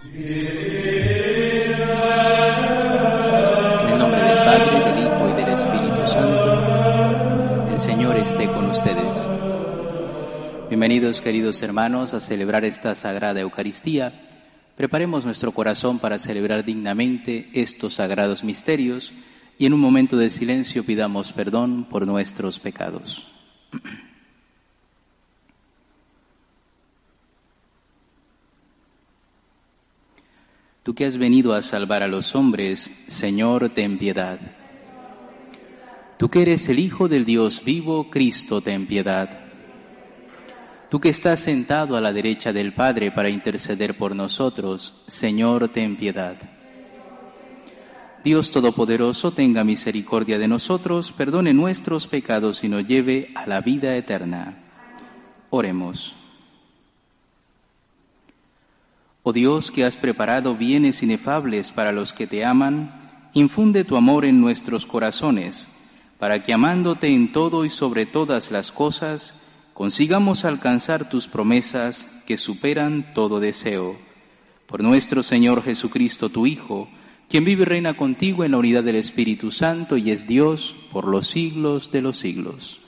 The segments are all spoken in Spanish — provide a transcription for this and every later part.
En el nombre del Padre, del Hijo y del Espíritu Santo, el Señor esté con ustedes. Bienvenidos queridos hermanos a celebrar esta Sagrada Eucaristía. Preparemos nuestro corazón para celebrar dignamente estos sagrados misterios y en un momento de silencio pidamos perdón por nuestros pecados. Tú que has venido a salvar a los hombres, Señor, ten piedad. Tú que eres el Hijo del Dios vivo, Cristo, ten piedad. Tú que estás sentado a la derecha del Padre para interceder por nosotros, Señor, ten piedad. Dios Todopoderoso, tenga misericordia de nosotros, perdone nuestros pecados y nos lleve a la vida eterna. Oremos. Oh Dios, que has preparado bienes inefables para los que te aman, infunde tu amor en nuestros corazones, para que amándote en todo y sobre todas las cosas, consigamos alcanzar tus promesas que superan todo deseo. Por nuestro Señor Jesucristo, tu Hijo, quien vive y reina contigo en la unidad del Espíritu Santo y es Dios por los siglos de los siglos.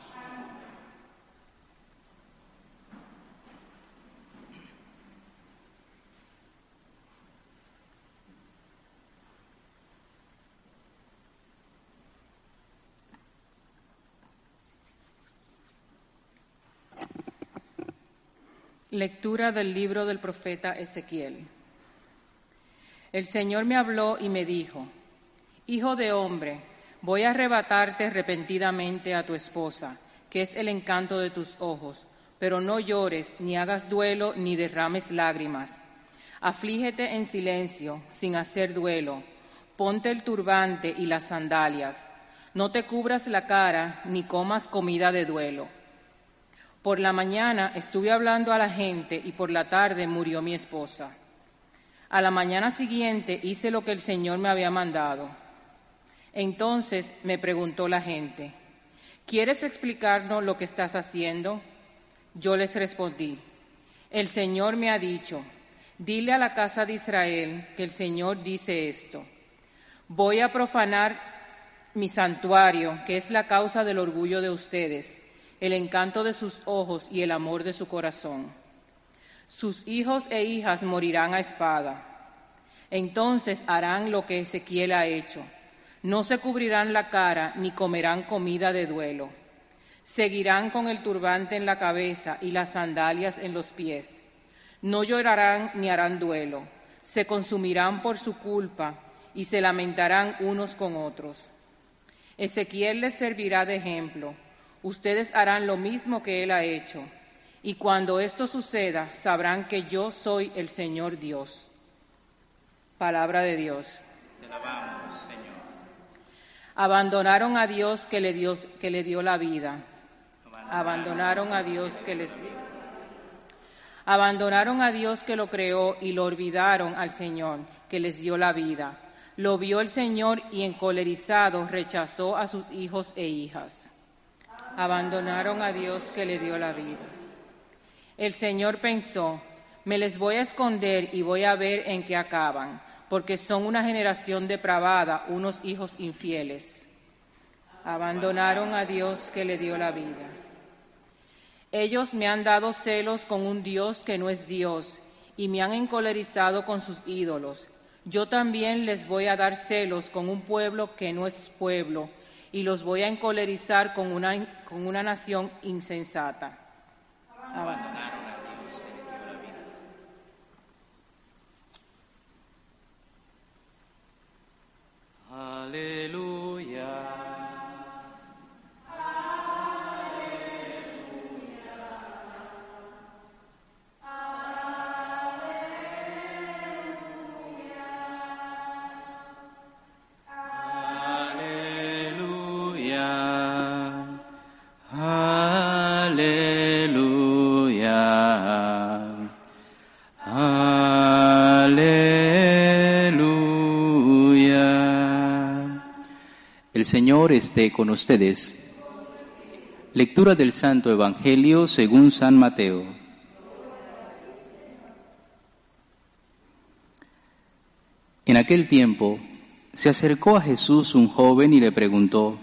Lectura del libro del profeta Ezequiel. El Señor me habló y me dijo, Hijo de hombre, voy a arrebatarte repentinamente a tu esposa, que es el encanto de tus ojos, pero no llores, ni hagas duelo, ni derrames lágrimas. Aflígete en silencio, sin hacer duelo. Ponte el turbante y las sandalias. No te cubras la cara, ni comas comida de duelo por la mañana estuve hablando a la gente y por la tarde murió mi esposa. A la mañana siguiente hice lo que el Señor me había mandado. Entonces me preguntó la gente, ¿quieres explicarnos lo que estás haciendo? Yo les respondí, el Señor me ha dicho, dile a la casa de Israel que el Señor dice esto, voy a profanar mi santuario, que es la causa del orgullo de ustedes el encanto de sus ojos y el amor de su corazón. Sus hijos e hijas morirán a espada. Entonces harán lo que Ezequiel ha hecho. No se cubrirán la cara ni comerán comida de duelo. Seguirán con el turbante en la cabeza y las sandalias en los pies. No llorarán ni harán duelo. Se consumirán por su culpa y se lamentarán unos con otros. Ezequiel les servirá de ejemplo ustedes harán lo mismo que Él ha hecho. Y cuando esto suceda, sabrán que yo soy el Señor Dios. Palabra de Dios. Te alabamos, Señor. Abandonaron a Dios que le dio, que le dio la vida. Abandonaron a Dios que les Abandonaron a Dios que lo creó y lo olvidaron al Señor que les dio la vida. Lo vio el Señor y encolerizado rechazó a sus hijos e hijas abandonaron a Dios que le dio la vida. El Señor pensó, me les voy a esconder y voy a ver en qué acaban, porque son una generación depravada, unos hijos infieles. Abandonaron a Dios que le dio la vida. Ellos me han dado celos con un Dios que no es Dios y me han encolerizado con sus ídolos. Yo también les voy a dar celos con un pueblo que no es pueblo y los voy a encolerizar con una, con una nación insensata. Abandonaron a Dios la vida. Aleluya. Señor esté con ustedes. Lectura del Santo Evangelio según San Mateo. En aquel tiempo se acercó a Jesús un joven y le preguntó,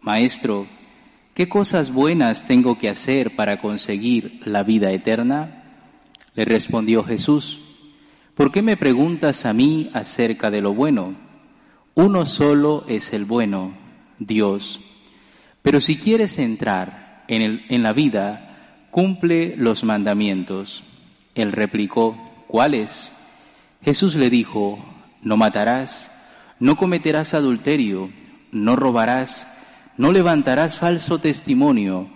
Maestro, ¿qué cosas buenas tengo que hacer para conseguir la vida eterna? Le respondió Jesús, ¿por qué me preguntas a mí acerca de lo bueno? Uno solo es el bueno, Dios. Pero si quieres entrar en, el, en la vida, cumple los mandamientos. Él replicó, ¿cuáles? Jesús le dijo, no matarás, no cometerás adulterio, no robarás, no levantarás falso testimonio,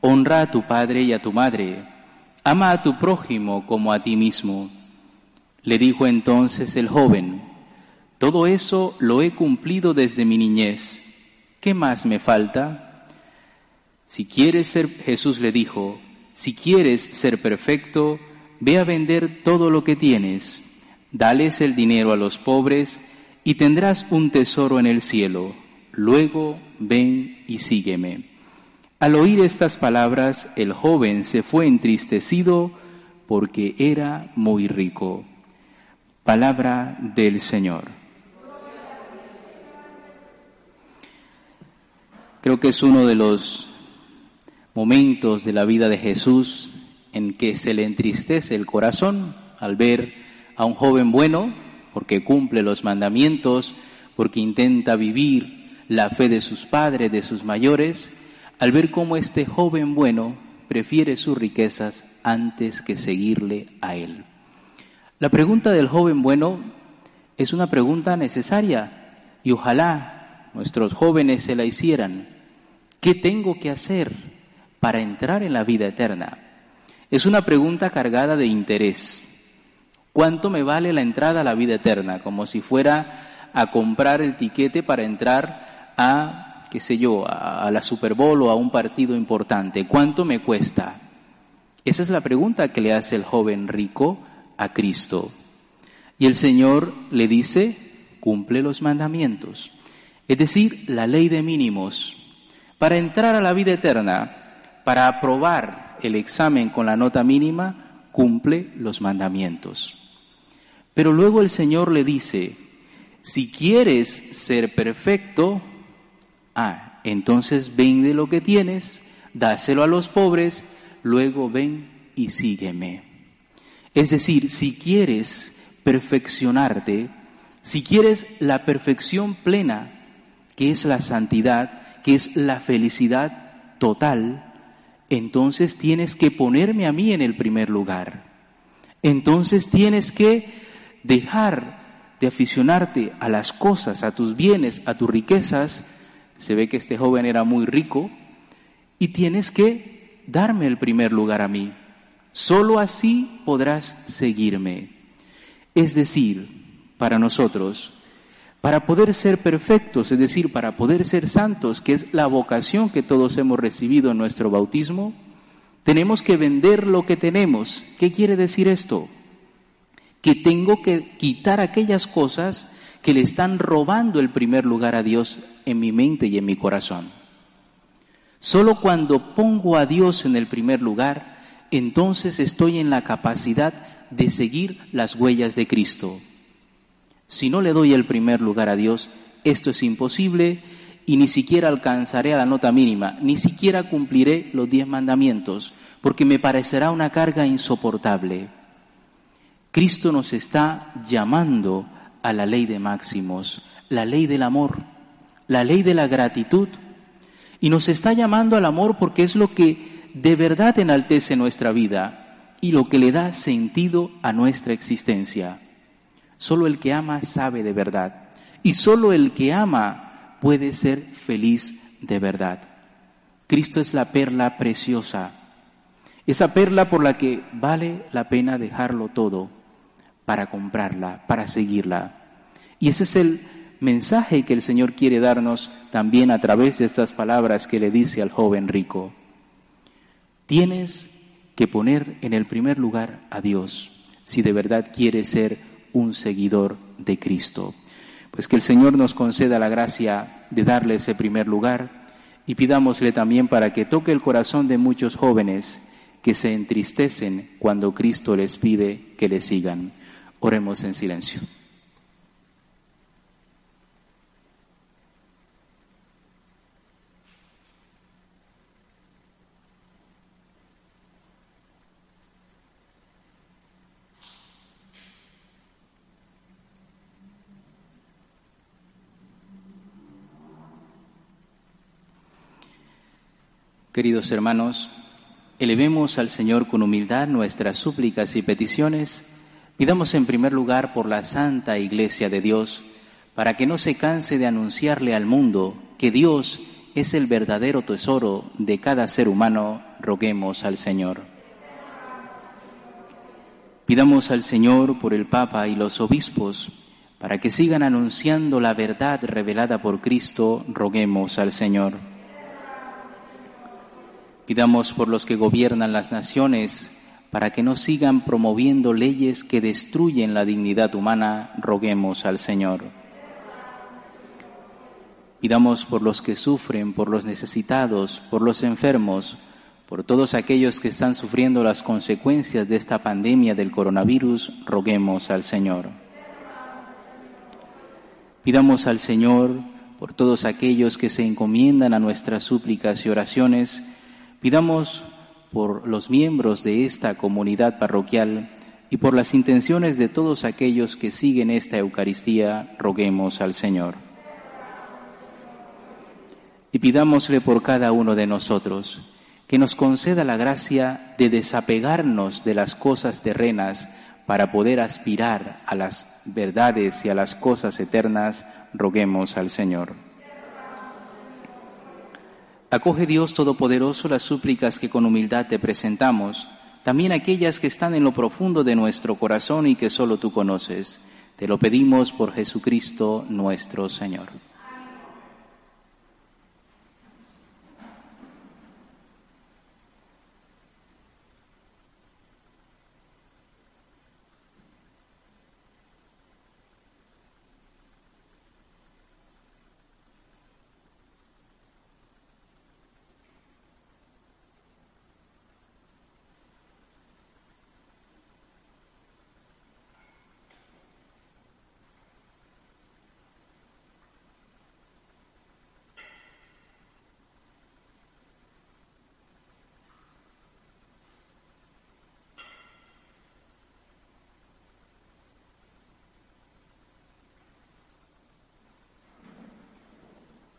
honra a tu padre y a tu madre, ama a tu prójimo como a ti mismo. Le dijo entonces el joven, todo eso lo he cumplido desde mi niñez, ¿qué más me falta? Si quieres ser, Jesús le dijo, si quieres ser perfecto, ve a vender todo lo que tienes Dales el dinero a los pobres y tendrás un tesoro en el cielo. Luego ven y sígueme. Al oír estas palabras, el joven se fue entristecido porque era muy rico. Palabra del Señor. Creo que es uno de los momentos de la vida de Jesús en que se le entristece el corazón al ver a un joven bueno porque cumple los mandamientos, porque intenta vivir la fe de sus padres, de sus mayores, al ver cómo este joven bueno prefiere sus riquezas antes que seguirle a él. La pregunta del joven bueno es una pregunta necesaria y ojalá nuestros jóvenes se la hicieran. ¿Qué tengo que hacer para entrar en la vida eterna? Es una pregunta cargada de interés. ¿Cuánto me vale la entrada a la vida eterna? Como si fuera a comprar el tiquete para entrar a, qué sé yo, a, la Super Bowl o a un partido importante. ¿Cuánto me cuesta? Esa es la pregunta que le hace el joven rico a Cristo. Y el Señor le dice, cumple los mandamientos. Es decir, la ley de mínimos. Para entrar a la vida eterna, para aprobar el examen con la nota mínima, cumple los mandamientos. Pero luego el Señor le dice, si quieres ser perfecto, ah, entonces vende lo que tienes, dáselo a los pobres, luego ven y sígueme. Es decir, si quieres perfeccionarte, si quieres la perfección plena, que es la santidad, que es la felicidad total, entonces tienes que ponerme a mí en el primer lugar. Entonces tienes que dejar de aficionarte a las cosas, a tus bienes, a tus riquezas, se ve que este joven era muy rico, y tienes que darme el primer lugar a mí. Solo así podrás seguirme. Es decir, para nosotros, para poder ser perfectos, es decir, para poder ser santos, que es la vocación que todos hemos recibido en nuestro bautismo, tenemos que vender lo que tenemos. ¿Qué quiere decir esto? que tengo que quitar aquellas cosas que le están robando el primer lugar a Dios en mi mente y en mi corazón. Solo cuando pongo a Dios en el primer lugar, entonces estoy en la capacidad de seguir las huellas de Cristo. Si no le doy el primer lugar a Dios, esto es imposible y ni siquiera alcanzaré a la nota mínima, ni siquiera cumpliré los diez mandamientos, porque me parecerá una carga insoportable. Cristo nos está llamando a la ley de máximos, la ley del amor, la ley de la gratitud. Y nos está llamando al amor porque es lo que de verdad enaltece nuestra vida y lo que le da sentido a nuestra existencia. Solo el que ama sabe de verdad. Y solo el que ama puede ser feliz de verdad. Cristo es la perla preciosa, esa perla por la que vale la pena dejarlo todo para comprarla, para seguirla. Y ese es el mensaje que el Señor quiere darnos también a través de estas palabras que le dice al joven rico. Tienes que poner en el primer lugar a Dios si de verdad quieres ser un seguidor de Cristo. Pues que el Señor nos conceda la gracia de darle ese primer lugar y pidámosle también para que toque el corazón de muchos jóvenes que se entristecen cuando Cristo les pide que le sigan. Oremos en silencio. Queridos hermanos, elevemos al Señor con humildad nuestras súplicas y peticiones. Pidamos en primer lugar por la Santa Iglesia de Dios, para que no se canse de anunciarle al mundo que Dios es el verdadero tesoro de cada ser humano, roguemos al Señor. Pidamos al Señor por el Papa y los obispos, para que sigan anunciando la verdad revelada por Cristo, roguemos al Señor. Pidamos por los que gobiernan las naciones para que no sigan promoviendo leyes que destruyen la dignidad humana, roguemos al Señor. Pidamos por los que sufren, por los necesitados, por los enfermos, por todos aquellos que están sufriendo las consecuencias de esta pandemia del coronavirus, roguemos al Señor. Pidamos al Señor por todos aquellos que se encomiendan a nuestras súplicas y oraciones, Pidamos por los miembros de esta comunidad parroquial y por las intenciones de todos aquellos que siguen esta Eucaristía, roguemos al Señor. Y pidámosle por cada uno de nosotros que nos conceda la gracia de desapegarnos de las cosas terrenas para poder aspirar a las verdades y a las cosas eternas, roguemos al Señor. Acoge Dios Todopoderoso las súplicas que con humildad te presentamos, también aquellas que están en lo profundo de nuestro corazón y que solo tú conoces. Te lo pedimos por Jesucristo nuestro Señor.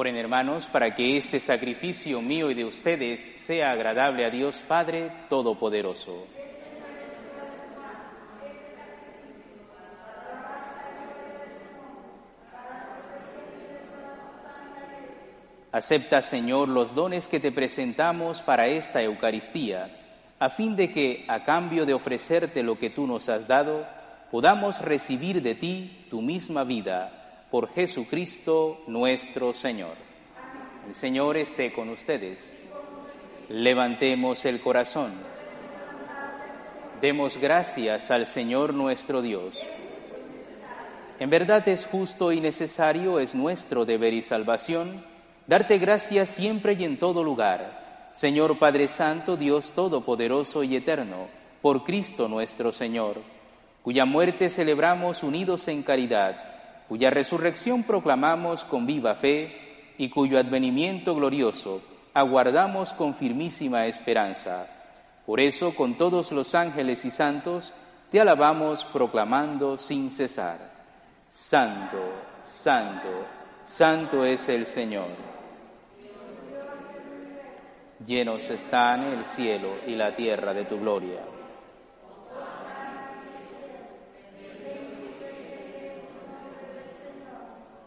Oren hermanos para que este sacrificio mío y de ustedes sea agradable a Dios Padre Todopoderoso. Acepta, Señor, los dones que te presentamos para esta Eucaristía, a fin de que, a cambio de ofrecerte lo que tú nos has dado, podamos recibir de ti tu misma vida por Jesucristo nuestro Señor. El Señor esté con ustedes. Levantemos el corazón. Demos gracias al Señor nuestro Dios. En verdad es justo y necesario, es nuestro deber y salvación, darte gracias siempre y en todo lugar, Señor Padre Santo, Dios Todopoderoso y Eterno, por Cristo nuestro Señor, cuya muerte celebramos unidos en caridad cuya resurrección proclamamos con viva fe y cuyo advenimiento glorioso aguardamos con firmísima esperanza. Por eso, con todos los ángeles y santos, te alabamos proclamando sin cesar. Santo, santo, santo es el Señor. Llenos están el cielo y la tierra de tu gloria.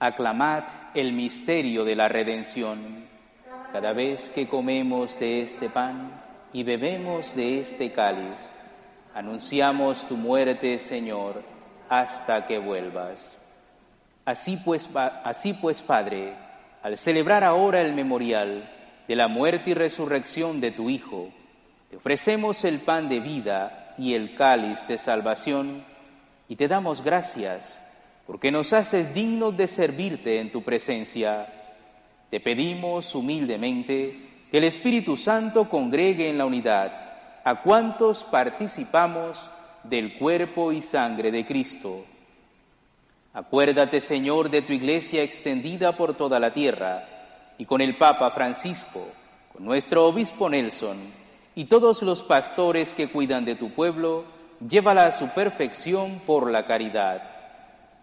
Aclamad el misterio de la redención. Cada vez que comemos de este pan y bebemos de este cáliz, anunciamos tu muerte, Señor, hasta que vuelvas. Así pues, así pues, Padre, al celebrar ahora el memorial de la muerte y resurrección de tu Hijo, te ofrecemos el pan de vida y el cáliz de salvación y te damos gracias porque nos haces dignos de servirte en tu presencia. Te pedimos humildemente que el Espíritu Santo congregue en la unidad a cuantos participamos del cuerpo y sangre de Cristo. Acuérdate, Señor, de tu iglesia extendida por toda la tierra y con el Papa Francisco, con nuestro obispo Nelson y todos los pastores que cuidan de tu pueblo, llévala a su perfección por la caridad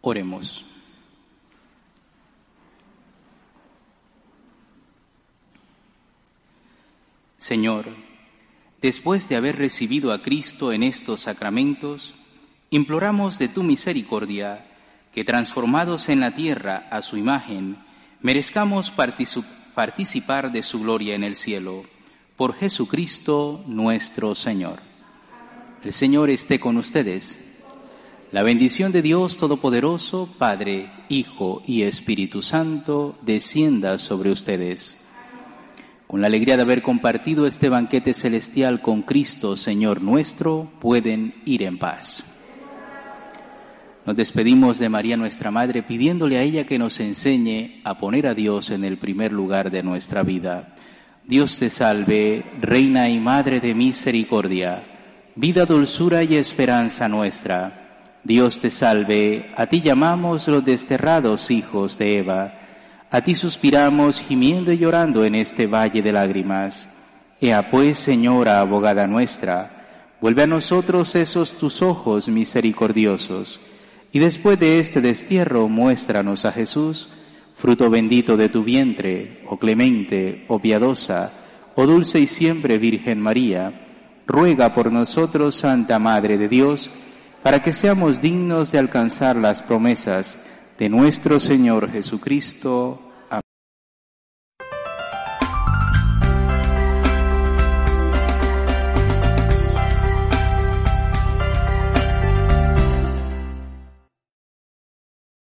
Oremos. Señor, después de haber recibido a Cristo en estos sacramentos, imploramos de tu misericordia que transformados en la tierra a su imagen, merezcamos participar de su gloria en el cielo. Por Jesucristo nuestro Señor. El Señor esté con ustedes. La bendición de Dios Todopoderoso, Padre, Hijo y Espíritu Santo, descienda sobre ustedes. Con la alegría de haber compartido este banquete celestial con Cristo, Señor nuestro, pueden ir en paz. Nos despedimos de María nuestra Madre pidiéndole a ella que nos enseñe a poner a Dios en el primer lugar de nuestra vida. Dios te salve, Reina y Madre de misericordia, vida, dulzura y esperanza nuestra. Dios te salve, a ti llamamos los desterrados hijos de Eva, a ti suspiramos gimiendo y llorando en este valle de lágrimas. Ea pues, Señora, abogada nuestra, vuelve a nosotros esos tus ojos misericordiosos, y después de este destierro muéstranos a Jesús, fruto bendito de tu vientre, oh clemente, oh piadosa, oh dulce y siempre Virgen María, ruega por nosotros, Santa Madre de Dios, para que seamos dignos de alcanzar las promesas de nuestro Señor Jesucristo.